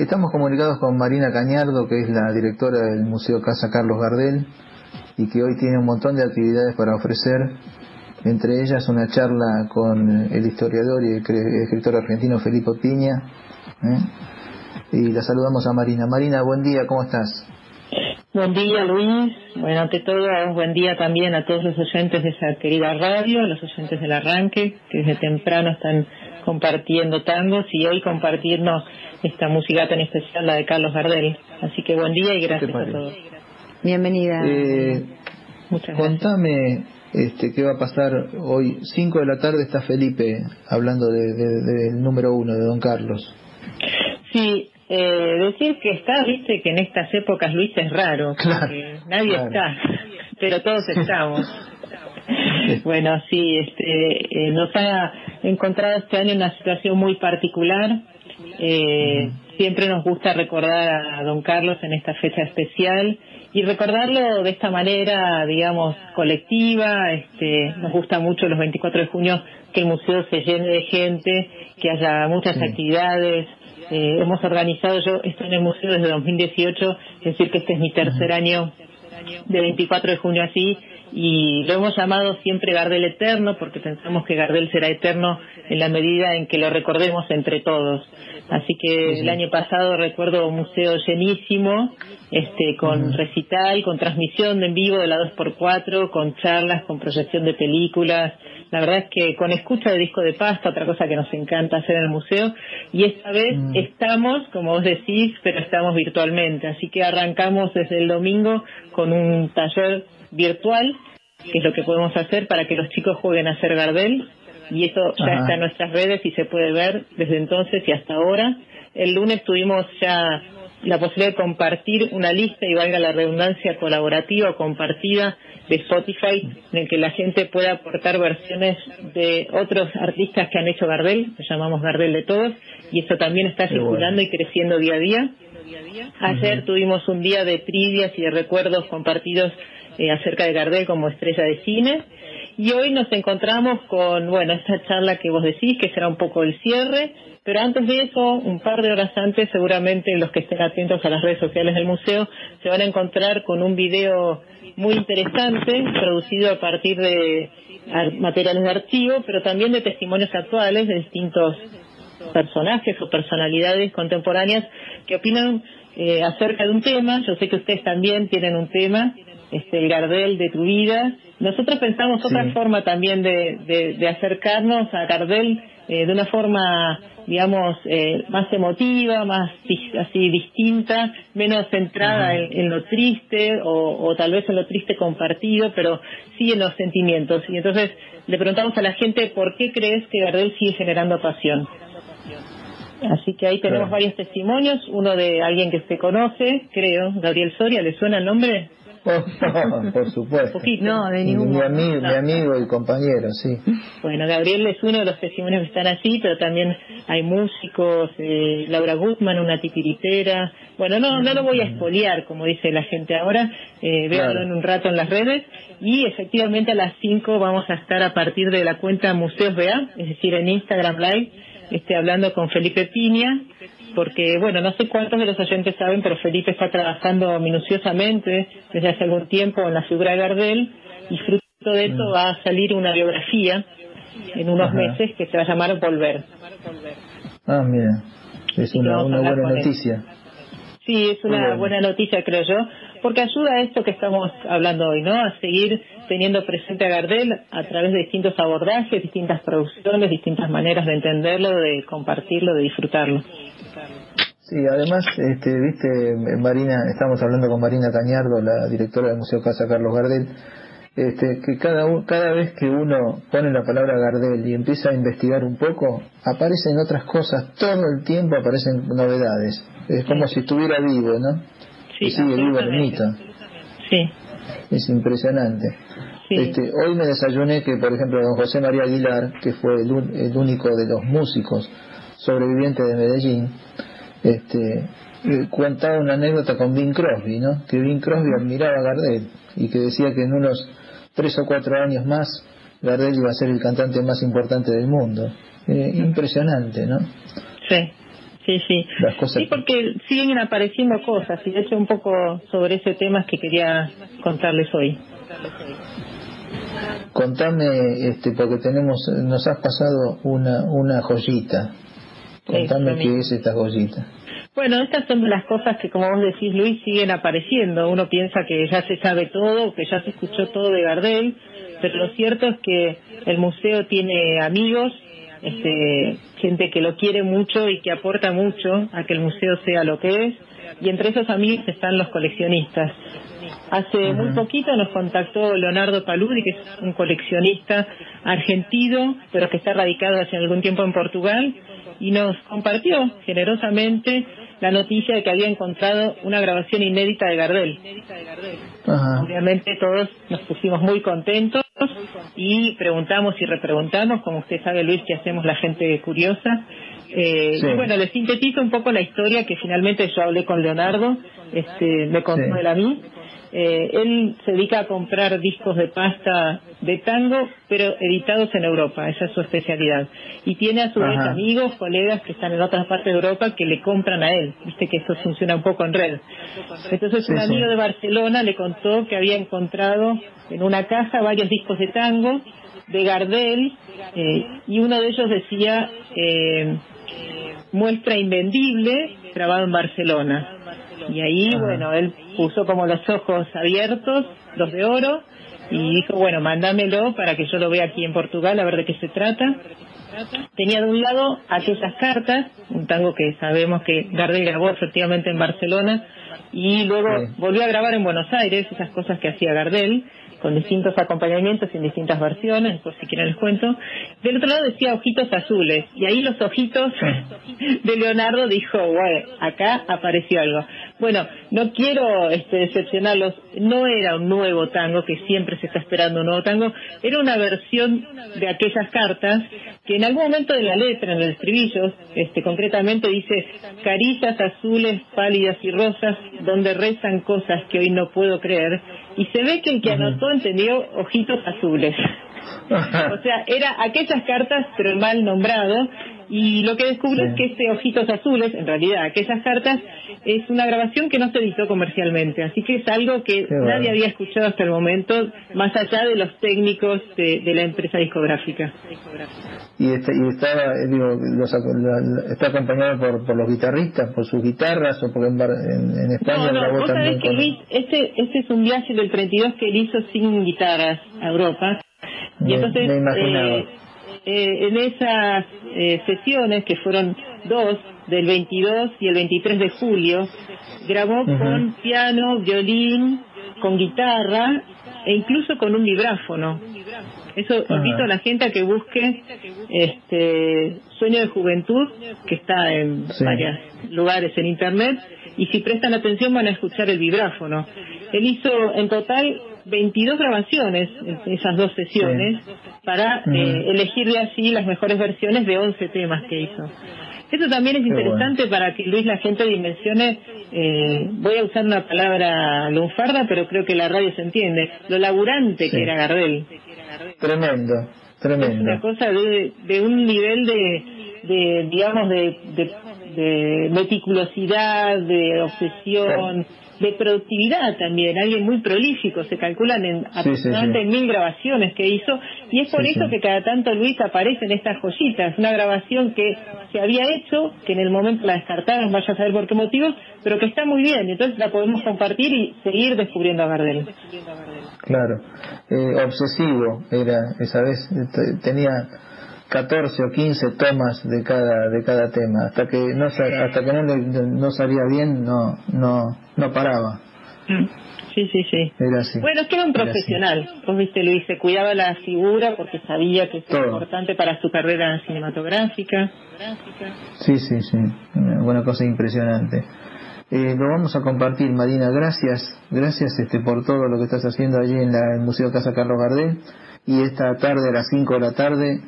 Estamos comunicados con Marina Cañardo, que es la directora del Museo Casa Carlos Gardel y que hoy tiene un montón de actividades para ofrecer, entre ellas una charla con el historiador y escritor argentino Felipe Piña. ¿eh? Y la saludamos a Marina. Marina, buen día, ¿cómo estás? Buen día, Luis. Bueno, ante todo, buen día también a todos los oyentes de esa querida radio, a los oyentes del arranque, que desde temprano están compartiendo tangos y hoy compartiendo esta música tan especial, la de Carlos Gardel. Así que buen día y gracias a todos. Bienvenida. Eh, Muchas Contame este, qué va a pasar hoy. 5 de la tarde está Felipe hablando del de, número uno, de Don Carlos. Sí, eh, decir que está, viste, que en estas épocas Luis es raro, nadie está, pero todos estamos. bueno, sí, este, eh, nos ha encontrado este año una situación muy particular. Eh, siempre nos gusta recordar a don Carlos en esta fecha especial y recordarlo de esta manera, digamos, colectiva. Este, nos gusta mucho los 24 de junio que el museo se llene de gente, que haya muchas actividades. Eh, hemos organizado, yo estoy en el museo desde 2018, es decir, que este es mi tercer año de 24 de junio así, y lo hemos llamado siempre Gardel Eterno porque pensamos que Gardel será eterno en la medida en que lo recordemos entre todos. Así que el año pasado recuerdo un museo llenísimo, este, con recital, con transmisión en vivo de la 2x4, con charlas, con proyección de películas. La verdad es que con escucha de disco de pasta, otra cosa que nos encanta hacer en el museo, y esta vez mm. estamos, como vos decís, pero estamos virtualmente. Así que arrancamos desde el domingo con un taller virtual, que es lo que podemos hacer para que los chicos jueguen a hacer Gardel, y eso ya está en nuestras redes y se puede ver desde entonces y hasta ahora. El lunes tuvimos ya la posibilidad de compartir una lista y valga la redundancia colaborativa o compartida de Spotify en el que la gente pueda aportar versiones de otros artistas que han hecho Gardel, que llamamos Gardel de todos, y eso también está circulando y creciendo día a día. Ayer tuvimos un día de trivias y de recuerdos compartidos eh, acerca de Gardel como estrella de cine. Y hoy nos encontramos con, bueno, esta charla que vos decís, que será un poco el cierre, pero antes de eso, un par de horas antes, seguramente los que estén atentos a las redes sociales del museo se van a encontrar con un video muy interesante, producido a partir de materiales de archivo, pero también de testimonios actuales de distintos personajes o personalidades contemporáneas que opinan eh, acerca de un tema. Yo sé que ustedes también tienen un tema, este, el Gardel de tu vida. Nosotros pensamos otra forma también de, de, acercarnos a Gardel eh, de una forma, digamos, eh, más emotiva, más así distinta, menos centrada en, lo triste o, o, tal vez en lo triste compartido, pero sí en los sentimientos. Y entonces le preguntamos a la gente por qué crees que Gardel sigue generando pasión. Así que ahí tenemos varios testimonios, uno de alguien que se conoce, creo, Gabriel Soria, ¿le suena el nombre? por supuesto. No, de ningún mi, amigo, mi amigo y compañero, sí. Bueno, Gabriel es uno de los testimonios que están así, pero también hay músicos, eh, Laura Guzmán, una titiritera. Bueno, no, no lo voy a espoliar, como dice la gente ahora, eh, véanlo en un rato en las redes. Y efectivamente a las 5 vamos a estar a partir de la cuenta Museos BA, es decir, en Instagram Live, este, hablando con Felipe Piña, porque, bueno, no sé cuántos de los oyentes saben, pero Felipe está trabajando minuciosamente desde hace algún tiempo en la figura de Gardel y fruto de esto mm. va a salir una biografía en unos meses que se va a llamar Volver. Ah, mira, es una, una buena noticia. Sí, es una buena noticia, creo yo, porque ayuda a esto que estamos hablando hoy, ¿no? A seguir teniendo presente a Gardel a través de distintos abordajes, distintas producciones, distintas maneras de entenderlo, de compartirlo, de disfrutarlo. Sí, además, este, viste, Marina, estamos hablando con Marina Cañardo, la directora del Museo Casa Carlos Gardel, este, que cada, cada vez que uno pone la palabra Gardel y empieza a investigar un poco, aparecen otras cosas, todo el tiempo aparecen novedades. Es como si estuviera vivo, ¿no? Sí, sigue vivo el mito. Sí. Es impresionante. Este, hoy me desayuné que, por ejemplo, don José María Aguilar, que fue el, el único de los músicos sobrevivientes de Medellín, este, eh, contaba una anécdota con Bing Crosby, ¿no? Que Bing Crosby admiraba a Gardel y que decía que en unos tres o cuatro años más Gardel iba a ser el cantante más importante del mundo. Eh, impresionante, ¿no? Sí, sí, sí. Sí, porque siguen apareciendo cosas y de hecho un poco sobre ese tema que quería contarles hoy. Contame, este, porque tenemos, nos has pasado una, una joyita. Contame qué es esta joyita. Bueno, estas son las cosas que, como vos decís, Luis, siguen apareciendo. Uno piensa que ya se sabe todo, que ya se escuchó todo de Gardel, pero lo cierto es que el museo tiene amigos, este, gente que lo quiere mucho y que aporta mucho a que el museo sea lo que es, y entre esos amigos están los coleccionistas. Hace muy poquito nos contactó Leonardo Paludi, que es un coleccionista argentino, pero que está radicado hace algún tiempo en Portugal, y nos compartió generosamente la noticia de que había encontrado una grabación inédita de Gardel. Obviamente todos nos pusimos muy contentos y preguntamos y repreguntamos, como usted sabe Luis, que hacemos la gente curiosa. Eh, y bueno, le sintetizo un poco la historia que finalmente yo hablé con Leonardo, este, me contó él a mí. Eh, él se dedica a comprar discos de pasta de tango, pero editados en Europa, esa es su especialidad. Y tiene a su vez amigos, colegas que están en otras partes de Europa que le compran a él, viste que esto funciona un poco en red. Entonces un amigo de Barcelona le contó que había encontrado en una caja varios discos de tango de Gardel eh, y uno de ellos decía eh, muestra invendible grabado en Barcelona y ahí, bueno, él puso como los ojos abiertos, los de oro, y dijo, bueno, mándamelo para que yo lo vea aquí en Portugal, a ver de qué se trata. Tenía de un lado aquellas cartas, un tango que sabemos que Gardel grabó efectivamente en Barcelona, y luego volvió a grabar en Buenos Aires, esas cosas que hacía Gardel, con distintos acompañamientos en distintas versiones, por si quieren les cuento. Del otro lado decía ojitos azules, y ahí los ojitos de Leonardo dijo, bueno, acá apareció algo. Bueno, no quiero este, decepcionarlos, no era un nuevo tango, que siempre se está esperando un nuevo tango, era una versión de aquellas cartas que en algún momento de la letra, en el estribillo, este, concretamente dice, caricias azules, pálidas y rosas, donde rezan cosas que hoy no puedo creer, y se ve que el que anotó entendió ojitos azules. o sea, era aquellas cartas, pero mal nombrado, y lo que descubro es que este Ojitos Azules, en realidad aquellas cartas, es una grabación que no se editó comercialmente, así que es algo que nadie había escuchado hasta el momento, más allá de los técnicos de, la empresa discográfica. Y, está, y estaba, eh, digo, está acompañado por, por los guitarristas, por sus guitarras, o porque en, España no, no, también. que Luis, este, este es un viaje del 32 que él hizo sin guitarras a Europa. Y entonces, eh, eh, en esas eh, sesiones, que fueron dos, del 22 y el 23 de julio, grabó con piano, violín, con guitarra e incluso con un vibráfono. Eso invito a la gente a que busque este Sueño de Juventud, que está en varios lugares en Internet, y si prestan atención van a escuchar el vibráfono. Él hizo en total 22 grabaciones esas dos sesiones para eh, elegirle así las mejores versiones de 11 temas que hizo. Eso también es interesante para que Luis la gente dimensione, eh, voy a usar una palabra lunfarda, pero creo que la radio se entiende, lo laburante que era Gardel. Tremendo, tremendo. Es una cosa de, de un nivel de, de digamos, de, de, de meticulosidad, de obsesión de productividad también, alguien muy prolífico, se calculan en aproximadamente mil grabaciones que hizo, y es por eso que cada tanto Luis aparece en estas joyitas, una grabación que se había hecho, que en el momento la descartaron, vaya a saber por qué motivos, pero que está muy bien, entonces la podemos compartir y seguir descubriendo a Gardel. Claro, eh, obsesivo era esa vez, tenía 14 o 15 tomas de cada de cada tema. Hasta que no hasta que no, no salía bien no no no paraba. Mm. sí sí sí. Era así. Bueno es que era un profesional. Vos viste Luis se cuidaba la figura porque sabía que es importante para su carrera cinematográfica. Sí sí sí. Una cosa impresionante. Eh, lo vamos a compartir Marina. Gracias gracias este por todo lo que estás haciendo allí en la, el Museo Casa Carlos Gardel. Y esta tarde a las 5 de la tarde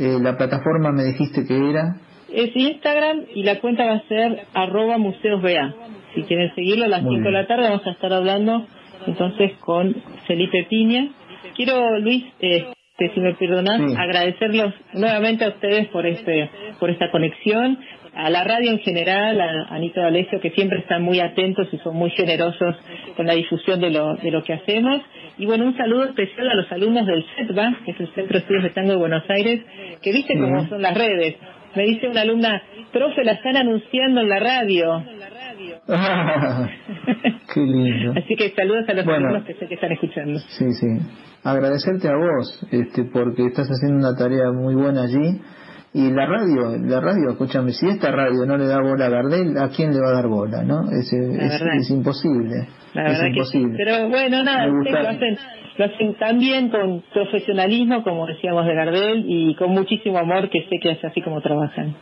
eh, la plataforma me dijiste que era. Es Instagram y la cuenta va a ser arroba museosba. Si quieren seguirlo a las 5 de la tarde vamos a estar hablando entonces con Felipe Piña. Quiero, Luis, este, si me perdonas, agradecerlos nuevamente a ustedes por este por esta conexión a la radio en general, a Anita D'Alessio, que siempre están muy atentos y son muy generosos con la difusión de lo, de lo que hacemos. Y bueno, un saludo especial a los alumnos del CETBA, que es el Centro de Estudios de Tango de Buenos Aires, que viste cómo son las redes. Me dice una alumna, profe, la están anunciando en la radio. qué lindo. Así que saludos a los alumnos que sé que están escuchando. Sí, sí. Agradecerte a vos, este, porque estás haciendo una tarea muy buena allí. Y la radio, la radio, escúchame, si esta radio no le da bola a Gardel, ¿a quién le va a dar bola, no? Es, es, imposible. es imposible. Pero bueno, nada, lo hacen, lo hacen tan bien con profesionalismo, como decíamos de Gardel, y con muchísimo amor, que sé que es así como trabajan.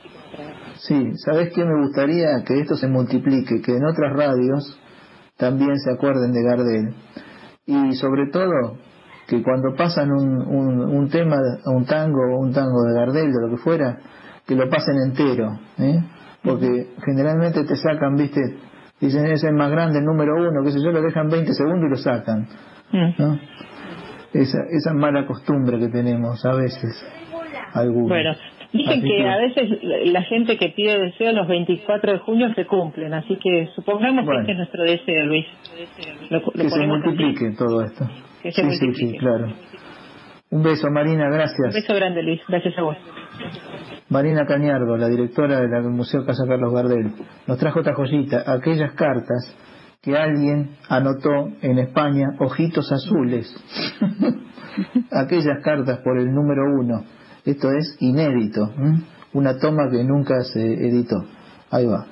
Sí, ¿sabes qué me gustaría? Que esto se multiplique, que en otras radios también se acuerden de Gardel. Y sobre todo, que cuando pasan un, un, un tema, un tango o un tango de Gardel, de lo que fuera, que lo pasen entero, ¿eh? porque generalmente te sacan, viste, dicen ese es más grande, el número uno, que sé yo, lo dejan 20 segundos y lo sacan. ¿no? Esa, esa mala costumbre que tenemos a veces, algunos. Bueno, dicen que, a veces la gente que pide deseo los 24 de junio se cumplen, así que supongamos que este es nuestro deseo, Luis. que se multiplique todo esto sí, sí, sí, claro. Un beso, Marina, gracias. Un beso grande, Luis. Gracias a vos. Marina Cañardo, la directora del Museo Casa Carlos Gardel, nos trajo esta joyita, aquellas cartas que alguien anotó en España, ojitos azules. aquellas cartas por el número uno. Esto es inédito, una toma que nunca se editó. Ahí va.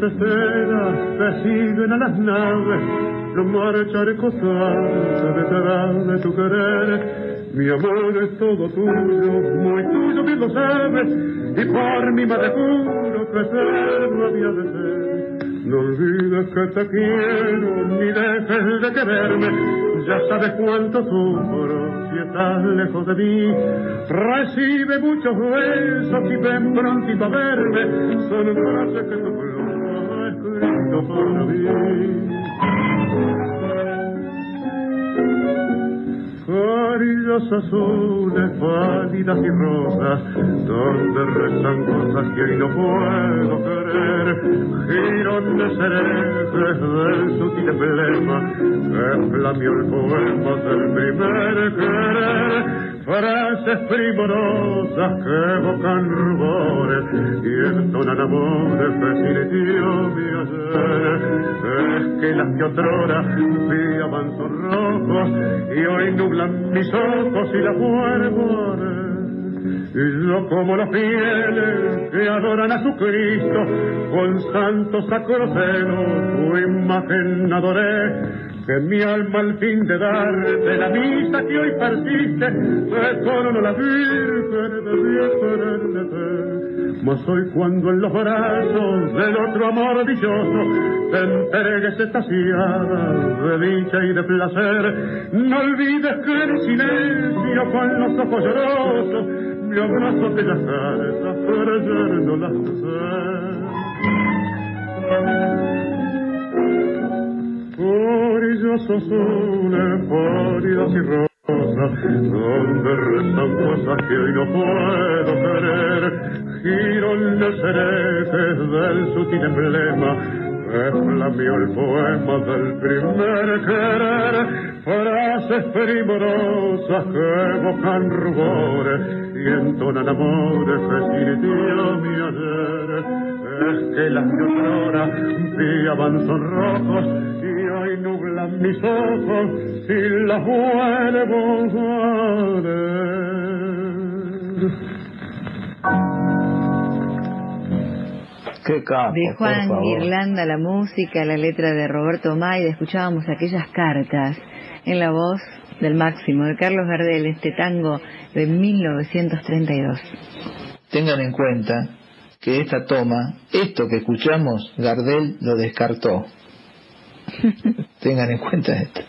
Las escenas que siguen a las naves, los marcharé se detrás de tu querer. Mi amor es todo tuyo, muy tuyo bien lo sabes, y por mi madre juro que ser no había de ser. No olvides que te quiero, ni dejes de quererme, ya sabes cuánto sufro estás lejos de mí. Recibe muchos besos y ven prontito a verme, son frases que tu mí. Carillas azules, pálidas y rosas, donde rezan cosas que hoy no puedo querer. Girones herejes del sutil emblema, que flameó el poema del primer querer frases primorosas que evocan rubores y entonan amores que sintió mi ayer. Es que las que otrora viaban son rojos y hoy nublan mis ojos y la muerte y yo como los fieles que adoran a su Cristo, con santo sacroceno tu imagen adoré que mi alma al fin de dar de la misa que hoy persiste, retorno la Virgen de Mas hoy cuando en los brazos del otro amor dichoso te entregues estaciada de dicha y de placer, no olvides que en silencio con los ojos llorosos mi abrazo te las ayer no las Orillas azules, pálidas y rosas, donde rezan cosas que hoy no puedo querer. Girones herejes del sutil emblema, que flameó el poema del primer querer. Frases primorosas que evocan rubores y entonan amores que sintió mi ayer. Es que las que ahora brillaban son rojos y nublan mis ojos si las vuelvo a ver. Qué capo, de Juan Irlanda la música, la letra de Roberto Maida, escuchábamos aquellas cartas en la voz del máximo de Carlos Gardel, este tango de 1932. Tengan en cuenta que esta toma, esto que escuchamos, Gardel lo descartó. Tengan en cuenta esto.